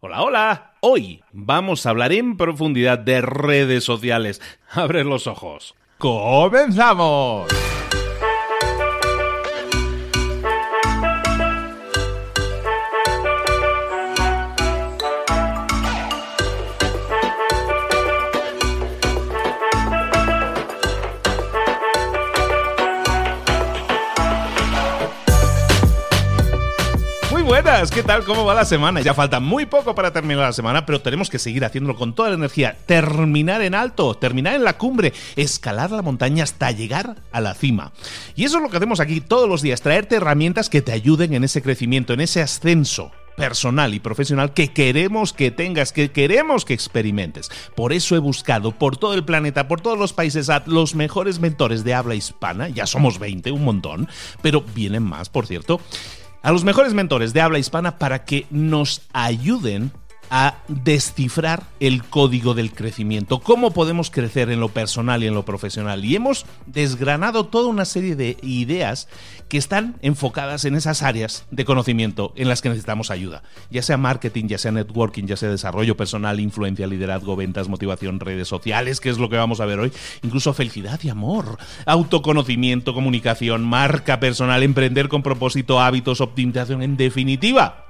Hola, hola. Hoy vamos a hablar en profundidad de redes sociales. Abre los ojos. ¡Comenzamos! ¿Qué tal? ¿Cómo va la semana? Ya falta muy poco para terminar la semana, pero tenemos que seguir haciéndolo con toda la energía. Terminar en alto, terminar en la cumbre, escalar la montaña hasta llegar a la cima. Y eso es lo que hacemos aquí todos los días, traerte herramientas que te ayuden en ese crecimiento, en ese ascenso personal y profesional que queremos que tengas, que queremos que experimentes. Por eso he buscado por todo el planeta, por todos los países, los mejores mentores de habla hispana. Ya somos 20, un montón, pero vienen más, por cierto a los mejores mentores de habla hispana para que nos ayuden a descifrar el código del crecimiento, cómo podemos crecer en lo personal y en lo profesional. Y hemos desgranado toda una serie de ideas que están enfocadas en esas áreas de conocimiento en las que necesitamos ayuda, ya sea marketing, ya sea networking, ya sea desarrollo personal, influencia, liderazgo, ventas, motivación, redes sociales, que es lo que vamos a ver hoy, incluso felicidad y amor, autoconocimiento, comunicación, marca personal, emprender con propósito, hábitos, optimización, en definitiva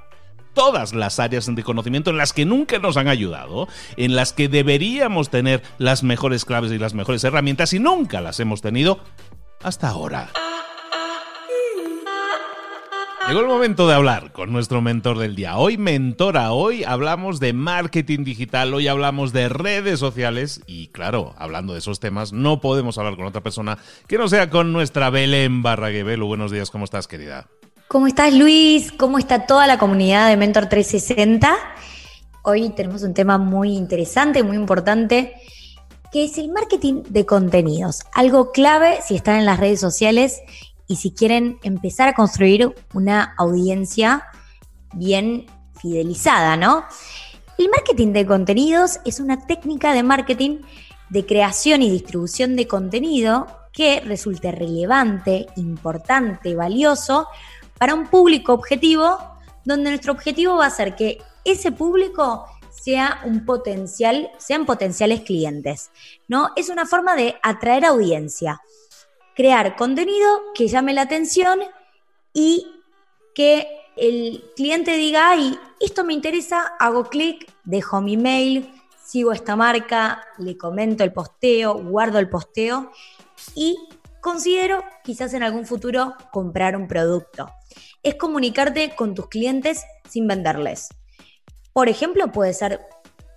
todas las áreas de conocimiento en las que nunca nos han ayudado, en las que deberíamos tener las mejores claves y las mejores herramientas y nunca las hemos tenido hasta ahora. Llegó el momento de hablar con nuestro mentor del día. Hoy, mentora, hoy hablamos de marketing digital, hoy hablamos de redes sociales y claro, hablando de esos temas, no podemos hablar con otra persona que no sea con nuestra Belén Barrague. buenos días, ¿cómo estás, querida? ¿Cómo estás Luis? ¿Cómo está toda la comunidad de Mentor 360? Hoy tenemos un tema muy interesante, muy importante, que es el marketing de contenidos. Algo clave si están en las redes sociales y si quieren empezar a construir una audiencia bien fidelizada, ¿no? El marketing de contenidos es una técnica de marketing de creación y distribución de contenido que resulte relevante, importante, valioso para un público objetivo, donde nuestro objetivo va a ser que ese público sea un potencial, sean potenciales clientes, ¿no? Es una forma de atraer audiencia, crear contenido que llame la atención y que el cliente diga, ay, esto me interesa, hago clic, dejo mi mail, sigo esta marca, le comento el posteo, guardo el posteo y considero quizás en algún futuro comprar un producto es comunicarte con tus clientes sin venderles. Por ejemplo, puede ser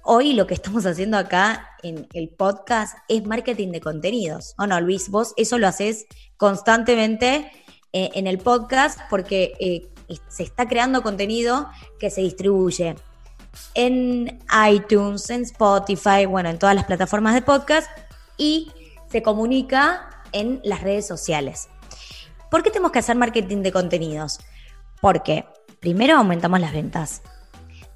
hoy lo que estamos haciendo acá en el podcast es marketing de contenidos. ¿O no, Luis? Vos eso lo haces constantemente eh, en el podcast porque eh, se está creando contenido que se distribuye en iTunes, en Spotify, bueno, en todas las plataformas de podcast y se comunica en las redes sociales. ¿Por qué tenemos que hacer marketing de contenidos? Porque primero aumentamos las ventas,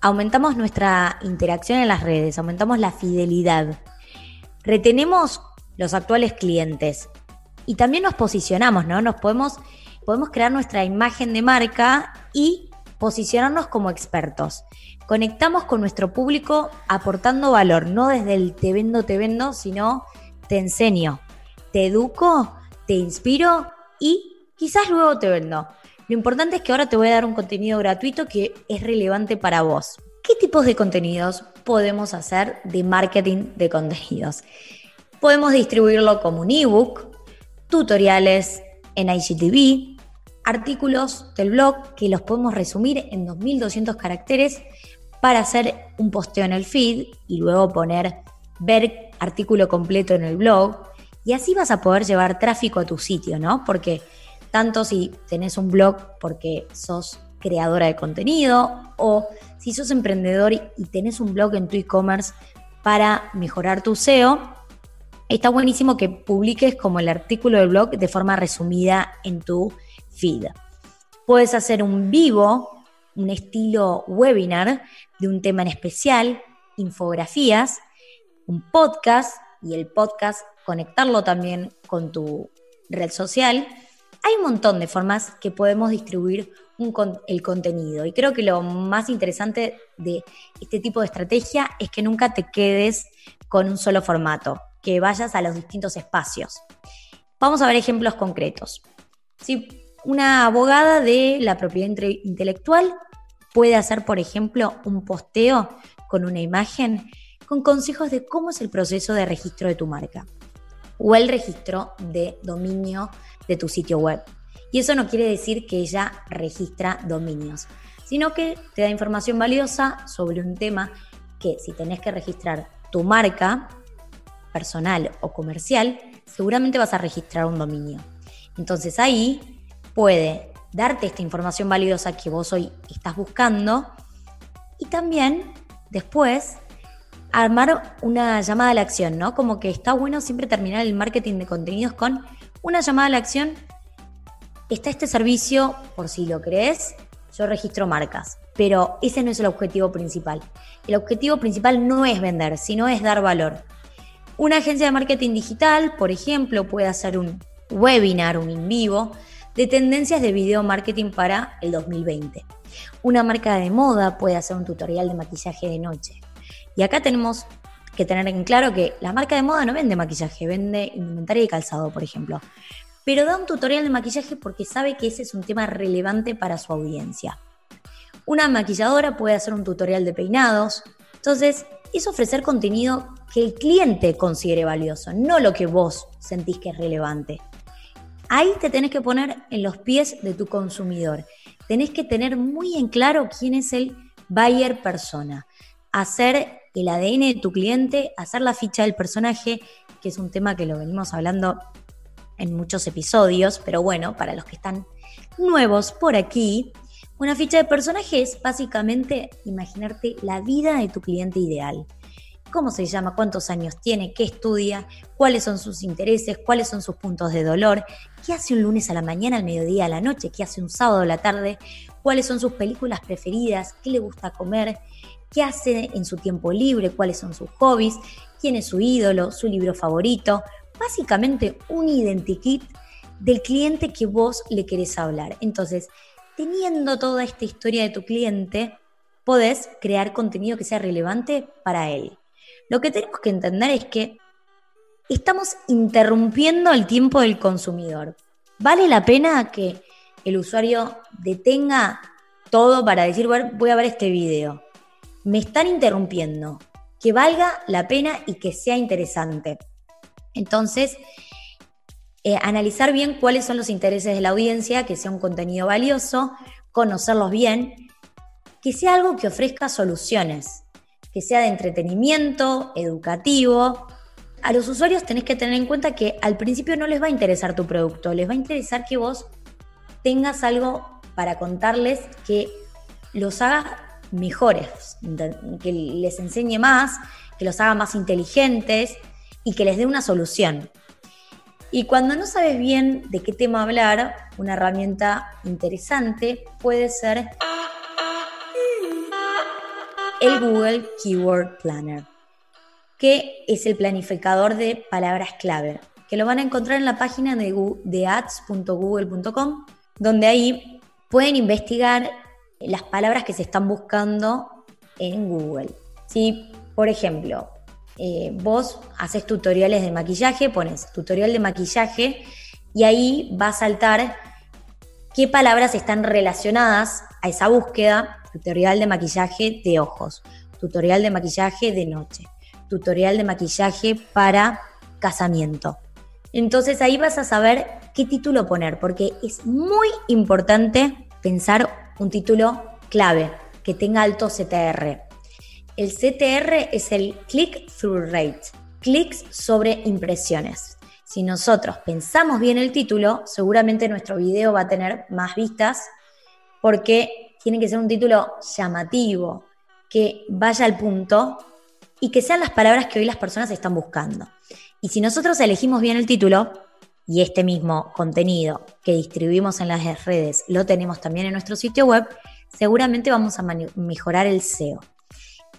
aumentamos nuestra interacción en las redes, aumentamos la fidelidad, retenemos los actuales clientes y también nos posicionamos, ¿no? Nos podemos, podemos crear nuestra imagen de marca y posicionarnos como expertos. Conectamos con nuestro público aportando valor, no desde el te vendo, te vendo, sino te enseño, te educo, te inspiro y quizás luego te vendo. Lo importante es que ahora te voy a dar un contenido gratuito que es relevante para vos. ¿Qué tipos de contenidos podemos hacer de marketing de contenidos? Podemos distribuirlo como un ebook, tutoriales en IGTV, artículos del blog que los podemos resumir en 2200 caracteres para hacer un posteo en el feed y luego poner ver artículo completo en el blog. Y así vas a poder llevar tráfico a tu sitio, ¿no? Porque tanto si tenés un blog porque sos creadora de contenido o si sos emprendedor y tenés un blog en tu e-commerce para mejorar tu SEO, está buenísimo que publiques como el artículo del blog de forma resumida en tu feed. Puedes hacer un vivo, un estilo webinar de un tema en especial, infografías, un podcast y el podcast conectarlo también con tu red social Hay un montón de formas que podemos distribuir el contenido y creo que lo más interesante de este tipo de estrategia es que nunca te quedes con un solo formato, que vayas a los distintos espacios. Vamos a ver ejemplos concretos. Si una abogada de la propiedad intelectual puede hacer, por ejemplo, un posteo con una imagen con consejos de cómo es el proceso de registro de tu marca o el registro de dominio de tu sitio web. Y eso no quiere decir que ella registra dominios, sino que te da información valiosa sobre un tema que si tenés que registrar tu marca personal o comercial, seguramente vas a registrar un dominio. Entonces ahí puede darte esta información valiosa que vos hoy estás buscando y también después armar una llamada a la acción, ¿no? Como que está bueno siempre terminar el marketing de contenidos con una llamada a la acción. Está este servicio, por si lo crees, yo registro marcas, pero ese no es el objetivo principal. El objetivo principal no es vender, sino es dar valor. Una agencia de marketing digital, por ejemplo, puede hacer un webinar, un en vivo, de tendencias de video marketing para el 2020. Una marca de moda puede hacer un tutorial de maquillaje de noche. Y acá tenemos que tener en claro que la marca de moda no vende maquillaje, vende inventario y calzado, por ejemplo. Pero da un tutorial de maquillaje porque sabe que ese es un tema relevante para su audiencia. Una maquilladora puede hacer un tutorial de peinados. Entonces, es ofrecer contenido que el cliente considere valioso, no lo que vos sentís que es relevante. Ahí te tenés que poner en los pies de tu consumidor. Tenés que tener muy en claro quién es el buyer persona. Hacer el ADN de tu cliente, hacer la ficha del personaje, que es un tema que lo venimos hablando en muchos episodios, pero bueno, para los que están nuevos por aquí, una ficha de personaje es básicamente imaginarte la vida de tu cliente ideal. ¿Cómo se llama? ¿Cuántos años tiene? ¿Qué estudia? ¿Cuáles son sus intereses? ¿Cuáles son sus puntos de dolor? ¿Qué hace un lunes a la mañana, al mediodía, a la noche? ¿Qué hace un sábado a la tarde? ¿Cuáles son sus películas preferidas? ¿Qué le gusta comer? Qué hace en su tiempo libre, cuáles son sus hobbies, quién es su ídolo, su libro favorito. Básicamente un identikit del cliente que vos le querés hablar. Entonces, teniendo toda esta historia de tu cliente, podés crear contenido que sea relevante para él. Lo que tenemos que entender es que estamos interrumpiendo el tiempo del consumidor. ¿Vale la pena que el usuario detenga todo para decir, voy a ver este video? Me están interrumpiendo, que valga la pena y que sea interesante. Entonces, eh, analizar bien cuáles son los intereses de la audiencia, que sea un contenido valioso, conocerlos bien, que sea algo que ofrezca soluciones, que sea de entretenimiento, educativo. A los usuarios tenés que tener en cuenta que al principio no les va a interesar tu producto, les va a interesar que vos tengas algo para contarles que los haga mejores, que les enseñe más, que los haga más inteligentes y que les dé una solución. Y cuando no sabes bien de qué tema hablar, una herramienta interesante puede ser el Google Keyword Planner, que es el planificador de palabras clave, que lo van a encontrar en la página de, ads.google.com, donde ahí pueden investigar las palabras que se están buscando en Google. Si, por ejemplo, eh, vos haces tutoriales de maquillaje, pones tutorial de maquillaje y ahí va a saltar qué palabras están relacionadas a esa búsqueda. Tutorial de maquillaje de ojos, tutorial de maquillaje de noche, tutorial de maquillaje para casamiento. Entonces ahí vas a saber qué título poner, porque es muy importante pensar un título clave que tenga alto CTR. El CTR es el click-through rate, clics sobre impresiones. Si nosotros pensamos bien el título, seguramente nuestro video va a tener más vistas porque tiene que ser un título llamativo, que vaya al punto y que sean las palabras que hoy las personas están buscando. Y si nosotros elegimos bien el título, y este mismo contenido que distribuimos en las redes lo tenemos también en nuestro sitio web, seguramente vamos a mejorar el SEO.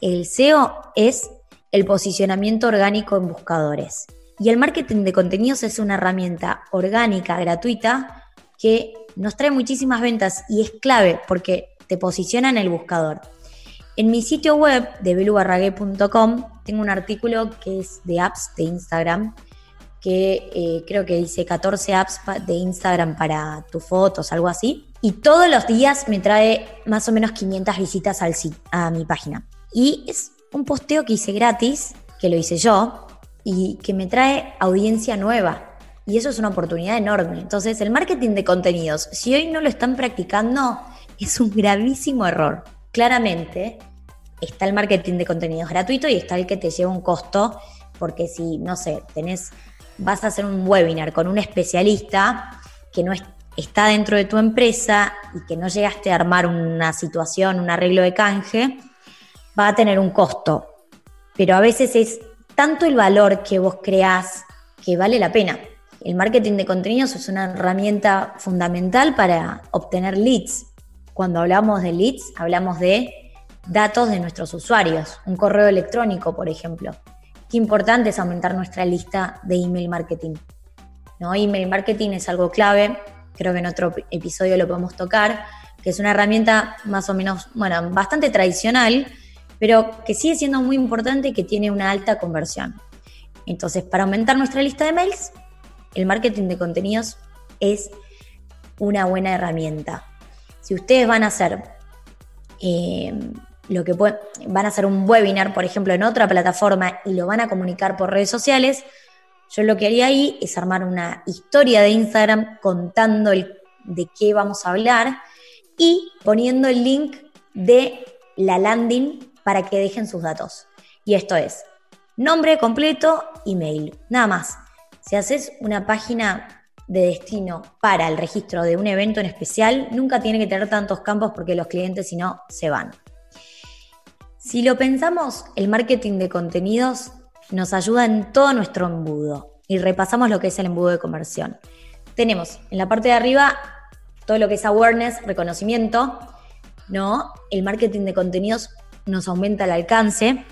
El SEO es el posicionamiento orgánico en buscadores. Y el marketing de contenidos es una herramienta orgánica, gratuita, que nos trae muchísimas ventas y es clave porque te posiciona en el buscador. En mi sitio web de belubarragué.com tengo un artículo que es de apps de Instagram, que eh, creo que dice 14 apps de Instagram para tus fotos, algo así. Y todos los días me trae más o menos 500 visitas a mi página. Y es un posteo que hice gratis, que lo hice yo, y que me trae audiencia nueva. Y eso es una oportunidad enorme. Entonces, el marketing de contenidos, si hoy no lo están practicando, es un gravísimo error. Claramente, está el marketing de contenidos gratuito y está el que te lleva un costo, porque si, no sé, tenés, vas a hacer un webinar con un especialista que no está dentro de tu empresa y que no llegaste a armar una situación, un arreglo de canje, va a tener un costo. Pero a veces es tanto el valor que vos creás que vale la pena. El marketing de contenidos es una herramienta fundamental para obtener leads. Cuando hablamos de leads, hablamos de datos de nuestros usuarios, un correo electrónico, por ejemplo. Qué importante es aumentar nuestra lista de email marketing. ¿No? Email marketing es algo clave, creo que en otro episodio lo podemos tocar, que es una herramienta más o menos, bueno, bastante tradicional, pero que sigue siendo muy importante y que tiene una alta conversión. Entonces, para aumentar nuestra lista de mails, el marketing de contenidos es una buena herramienta. Si ustedes van a hacer eh, lo que van a hacer un webinar, por ejemplo, en otra plataforma y lo van a comunicar por redes sociales, yo lo que haría ahí es armar una historia de Instagram contando de qué vamos a hablar y poniendo el link de la landing para que dejen sus datos. Y esto es nombre completo, email, nada más. Si haces una página de destino para el registro de un evento en especial, nunca tiene que tener tantos campos porque los clientes si no se van. Si lo pensamos, el marketing de contenidos nos ayuda en todo nuestro embudo y repasamos lo que es el embudo de conversión. Tenemos en la parte de arriba todo lo que es awareness, reconocimiento, ¿no? El marketing de contenidos nos aumenta el alcance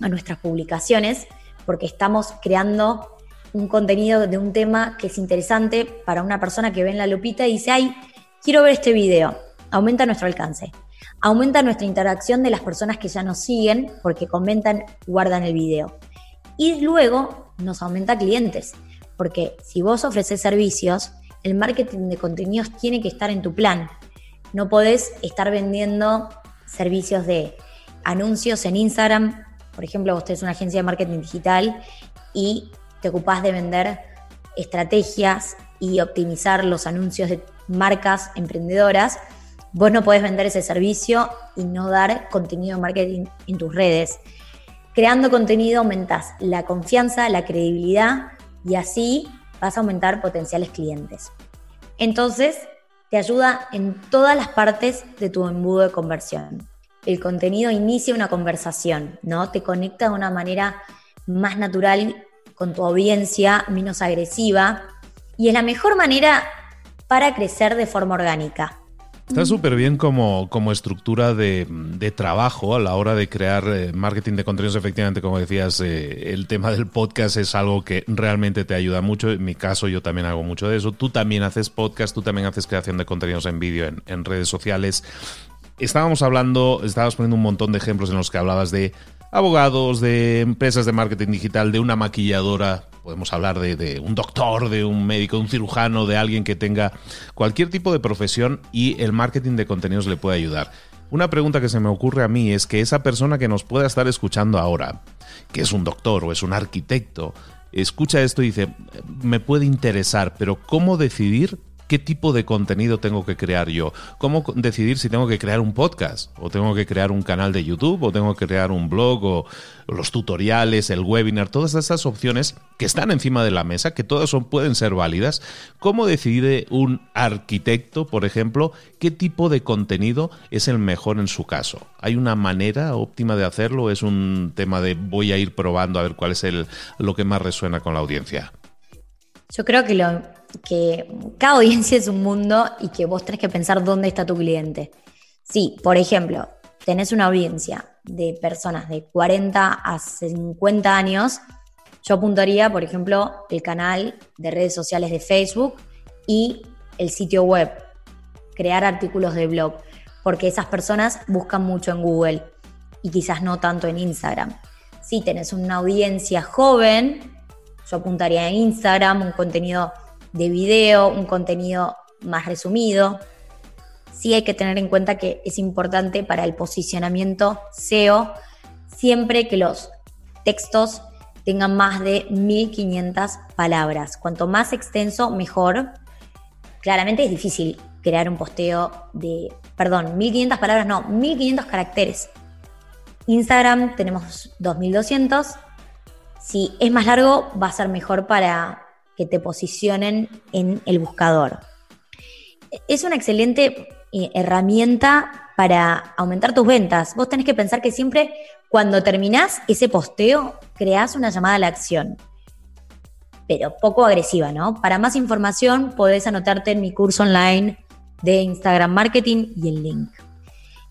a nuestras publicaciones porque estamos creando un contenido de un tema que es interesante para una persona que ve en la lupita y dice, ay, quiero ver este video. Aumenta nuestro alcance. Aumenta nuestra interacción de las personas que ya nos siguen porque comentan, guardan el video. Y luego nos aumenta clientes. Porque si vos ofreces servicios, el marketing de contenidos tiene que estar en tu plan. No podés estar vendiendo servicios de anuncios en Instagram. Por ejemplo, usted es una agencia de marketing digital y te ocupás de vender estrategias y optimizar los anuncios de marcas emprendedoras, vos no podés vender ese servicio y no dar contenido de marketing en tus redes. Creando contenido aumentas la confianza, la credibilidad y así vas a aumentar potenciales clientes. Entonces, te ayuda en todas las partes de tu embudo de conversión. El contenido inicia una conversación, ¿no? Te conecta de una manera más natural con tu audiencia, menos agresiva, y es la mejor manera para crecer de forma orgánica. Está súper bien como, como estructura de, trabajo a la hora de crear eh, marketing de contenidos. Efectivamente, como decías, eh, el tema del podcast es algo que realmente te ayuda mucho. En mi caso, yo también hago mucho de eso. Tú también haces podcast, tú también haces creación de contenidos en vídeo en, en redes sociales. Estábamos hablando, estábamos poniendo un montón de ejemplos en los que hablabas de abogados, de empresas de marketing digital, de una maquilladora, podemos hablar de, un doctor, de un médico, de un cirujano, de alguien que tenga cualquier tipo de profesión y el marketing de contenidos le puede ayudar. Una pregunta que se me ocurre a mí es que esa persona que nos pueda estar escuchando ahora, que es un doctor o es un arquitecto, escucha esto y dice, me puede interesar, pero ¿cómo decidir qué tipo de contenido tengo que crear yo, cómo decidir si tengo que crear un podcast o tengo que crear un canal de YouTube o tengo que crear un blog o los tutoriales, el webinar, todas esas opciones que están encima de la mesa, que todas son, pueden ser válidas. ¿Cómo decide un arquitecto, por ejemplo, qué tipo de contenido es el mejor en su caso? ¿Hay una manera óptima de hacerlo? ¿Es un tema de voy a ir probando a ver cuál es el, lo que más resuena con la audiencia? Yo creo que lo, que cada audiencia es un mundo y que vos tenés que pensar dónde está tu cliente. Si, por ejemplo, tenés una audiencia de personas de 40 a 50 años, yo apuntaría, por ejemplo, el canal de redes sociales de Facebook y el sitio web, crear artículos de blog, porque esas personas buscan mucho en Google y quizás no tanto en Instagram. Si tenés una audiencia joven, yo apuntaría en Instagram, un contenido de video, un contenido más resumido. Sí hay que tener en cuenta que es importante para el posicionamiento SEO siempre que los textos tengan más de 1500 palabras. Cuanto más extenso, mejor. Claramente es difícil crear un posteo de, perdón, 1500 palabras, no, 1500 caracteres. Instagram tenemos 2200. Si es más largo, va a ser mejor para que te posicionen en el buscador. Es una excelente eh, herramienta para aumentar tus ventas. Vos tenés que pensar que siempre cuando terminás ese posteo, creás una llamada a la acción. Pero poco agresiva, ¿no? Para más información podés anotarte en mi curso online de Instagram Marketing y el link.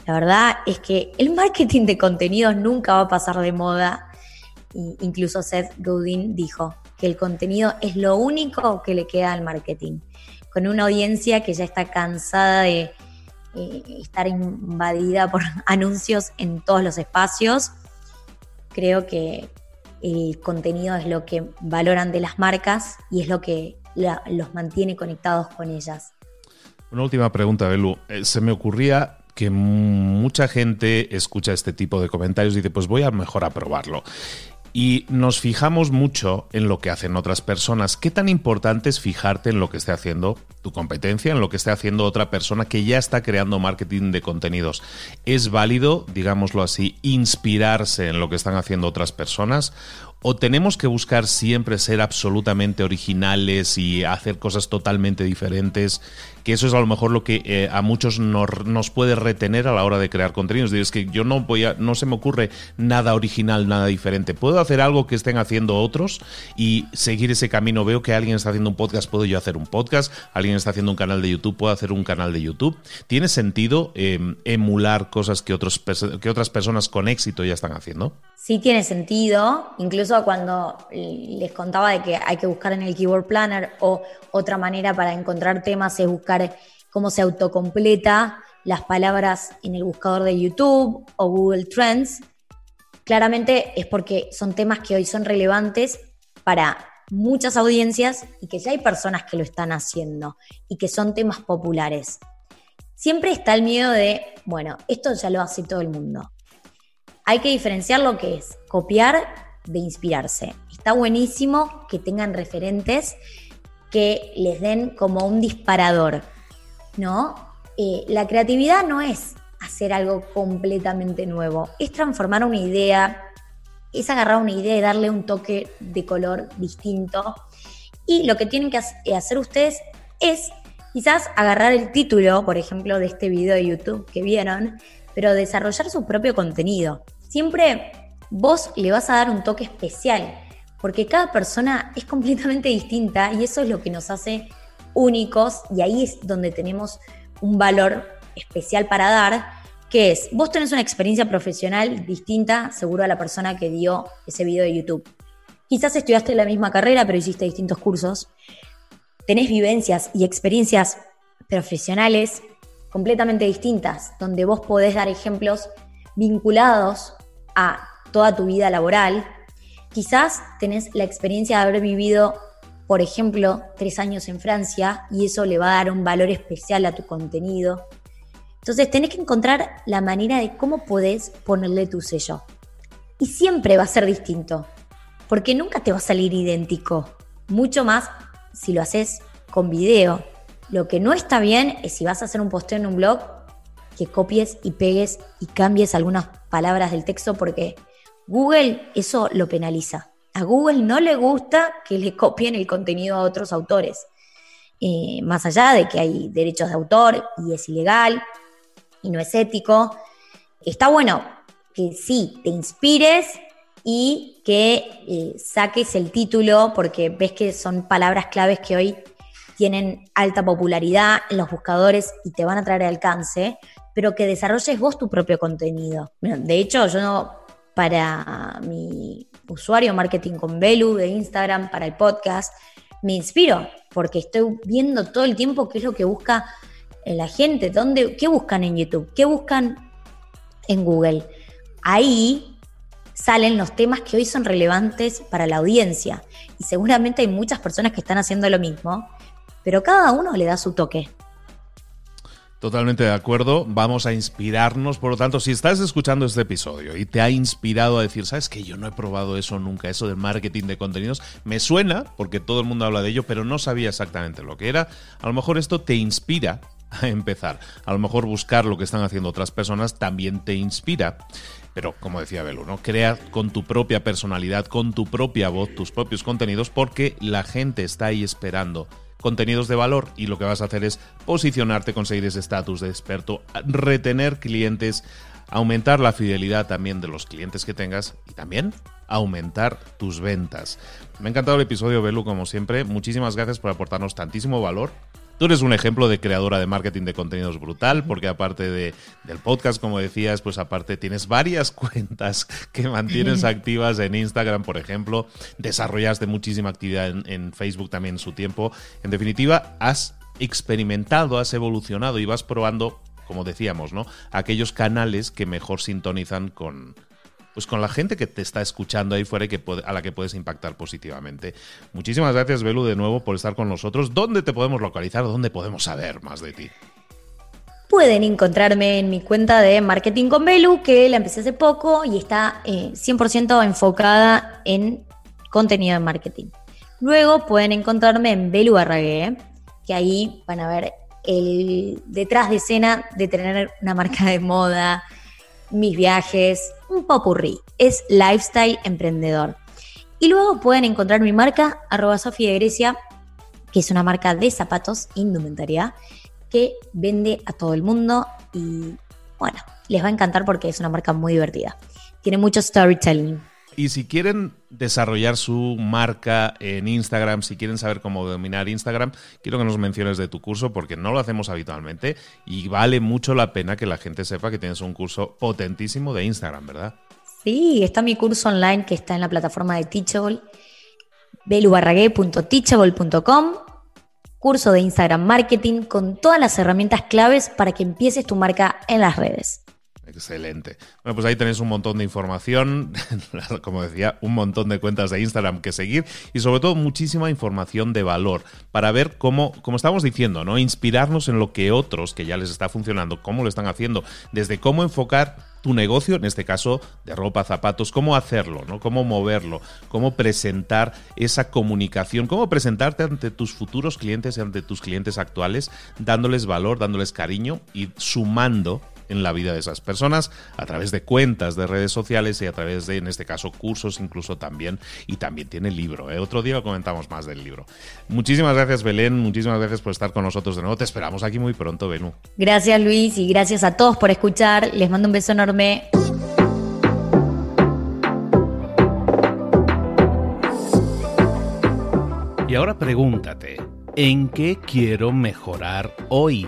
La verdad es que el marketing de contenidos nunca va a pasar de moda. incluso Seth Godin dijo que el contenido es lo único que le queda al marketing. Con una audiencia que ya está cansada de eh, estar invadida por anuncios en todos los espacios, creo que el contenido es lo que valoran de las marcas y es lo que los mantiene conectados con ellas. Una última pregunta, Belu. Eh, se me ocurría que mucha gente escucha este tipo de comentarios y dice, pues voy a mejor a probarlo. Y nos fijamos mucho en lo que hacen otras personas. ¿Qué tan importante es fijarte en lo que esté haciendo tu competencia, en lo que esté haciendo otra persona que ya está creando marketing de contenidos? ¿Es válido, digámoslo así, inspirarse en lo que están haciendo otras personas? ¿O tenemos que buscar siempre ser absolutamente originales y hacer cosas totalmente diferentes? Que eso es a lo mejor lo que eh, a muchos nos, puede retener a la hora de crear contenidos. Es que yo no voy a, no se me ocurre nada original, nada diferente. Puedo hacer algo que estén haciendo otros y seguir ese camino. Veo que alguien está haciendo un podcast, puedo yo hacer un podcast. Alguien está haciendo un canal de YouTube, puedo hacer un canal de YouTube. ¿Tiene sentido em, emular cosas que, otros, que otras personas con éxito ya están haciendo? Sí tiene sentido, incluso cuando les contaba de que hay que buscar en el Keyword Planner o otra manera para encontrar temas es buscar cómo se autocompleta las palabras en el buscador de YouTube o Google Trends. Claramente es porque son temas que hoy son relevantes para muchas audiencias y que ya hay personas que lo están haciendo y que son temas populares. Siempre está el miedo de, bueno, esto ya lo hace todo el mundo hay que diferenciar lo que es copiar de inspirarse. Está buenísimo que tengan referentes que les den como un disparador, ¿no? Eh, la creatividad no es hacer algo completamente nuevo, es transformar una idea, es agarrar una idea y darle un toque de color distinto. Y lo que tienen que hacer ustedes es quizás agarrar el título, por ejemplo, de este video de YouTube que vieron, pero desarrollar su propio contenido siempre vos le vas a dar un toque especial, porque cada persona es completamente distinta y eso es lo que nos hace únicos y ahí es donde tenemos un valor especial para dar, que es, vos tenés una experiencia profesional distinta seguro a la persona que dio ese video de YouTube. Quizás estudiaste la misma carrera, pero hiciste distintos cursos. Tenés vivencias y experiencias profesionales completamente distintas, donde vos podés dar ejemplos vinculados a toda tu vida laboral. Quizás tenés la experiencia de haber vivido, por ejemplo, tres años en Francia y eso le va a dar un valor especial a tu contenido. Entonces tenés que encontrar la manera de cómo podés ponerle tu sello. Y siempre va a ser distinto, porque nunca te va a salir idéntico. Mucho más si lo haces con video. Lo que no está bien es si vas a hacer un posteo en un blog que copies y pegues y cambies algunas palabras del texto porque Google eso lo penaliza. A Google no le gusta que le copien el contenido a otros autores. Eh, más allá de que hay derechos de autor y es ilegal y no es ético, está bueno que sí te inspires y que eh, saques el título porque ves que son palabras claves que hoy tienen alta popularidad en los buscadores y te van a traer alcance, pero que desarrolles vos tu propio contenido. De hecho, yo para mi usuario marketing con Belu de Instagram, para el podcast, me inspiro porque estoy viendo todo el tiempo qué es lo que busca eh, la gente, dónde, qué buscan en YouTube, qué buscan en Google. Ahí salen los temas que hoy son relevantes para la audiencia. Y seguramente hay muchas personas que están haciendo lo mismo, pero cada uno le da su toque. Totalmente de acuerdo. Vamos a inspirarnos. Por lo tanto, si estás escuchando este episodio y te ha inspirado a decir, sabes que yo no he probado eso nunca, eso del marketing de contenidos, me suena porque todo el mundo habla de ello, pero no sabía exactamente lo que era. A lo mejor esto te inspira a empezar. A lo mejor buscar lo que están haciendo otras personas también te inspira. Pero como decía Belu, ¿no? Crea con tu propia personalidad, con tu propia voz, tus propios contenidos, porque la gente está ahí esperando contenidos de valor y lo que vas a hacer es posicionarte, conseguir ese estatus de experto, retener clientes, aumentar la fidelidad también de los clientes que tengas y también aumentar tus ventas. Me ha encantado el episodio, Belu, como siempre. Muchísimas gracias por aportarnos tantísimo valor Tú eres un ejemplo de creadora de marketing de contenidos brutal, porque aparte de, del podcast, como decías, pues aparte tienes varias cuentas que mantienes activas en Instagram, por ejemplo. Desarrollaste muchísima actividad en, en Facebook también en su tiempo. En definitiva, has experimentado, has evolucionado y vas probando, como decíamos, ¿no? Aquellos canales que mejor sintonizan con, pues con la gente que te está escuchando ahí fuera y que a la que puedes impactar positivamente. Muchísimas gracias, Belu, de nuevo por estar con nosotros. ¿Dónde te podemos localizar? ¿Dónde podemos saber más de ti? Pueden encontrarme en mi cuenta de Marketing con Belu, que la empecé hace poco y está 100% eh, enfocada en contenido de marketing. Luego pueden encontrarme en Belu Barragué, que ahí van a ver el detrás de escena de tener una marca de moda, mis viajes, un popurrí. Es lifestyle emprendedor. Y luego pueden encontrar mi marca, arroba Sofía de Grecia, que es una marca de zapatos, indumentaria, que vende a todo el mundo y bueno, les va a encantar porque es una marca muy divertida. Tiene mucho storytelling. Y si quieren desarrollar su marca en Instagram, si quieren saber cómo dominar Instagram, quiero que nos menciones de tu curso porque no lo hacemos habitualmente y vale mucho la pena que la gente sepa que tienes un curso potentísimo de Instagram, ¿verdad? Sí, está mi curso online que está en la plataforma de Teachable, belubarragué.teachable.com, curso de Instagram Marketing con todas las herramientas claves para que empieces tu marca en las redes. Excelente. Bueno, pues ahí tenéis un montón de información, como decía, un montón de cuentas de Instagram que seguir y sobre todo muchísima información de valor para ver cómo, como estamos diciendo, ¿no? Inspirarnos en lo que otros que ya les está funcionando, cómo lo están haciendo, desde cómo enfocar tu negocio, en este caso de ropa, zapatos, cómo hacerlo, ¿no? Cómo moverlo, cómo presentar esa comunicación, cómo presentarte ante tus futuros clientes y ante tus clientes actuales, dándoles valor, dándoles cariño y sumando en la vida de esas personas a través de cuentas de redes sociales y a través de, en este caso, cursos incluso también. Y también tiene libro. ¿eh? Otro día comentamos más del libro. Muchísimas gracias, Belén. Muchísimas gracias por estar con nosotros de nuevo. Te esperamos aquí muy pronto, Benú. Gracias, Luis, y gracias a todos por escuchar. Les mando un beso enorme. Y ahora pregúntate, ¿en qué quiero mejorar hoy?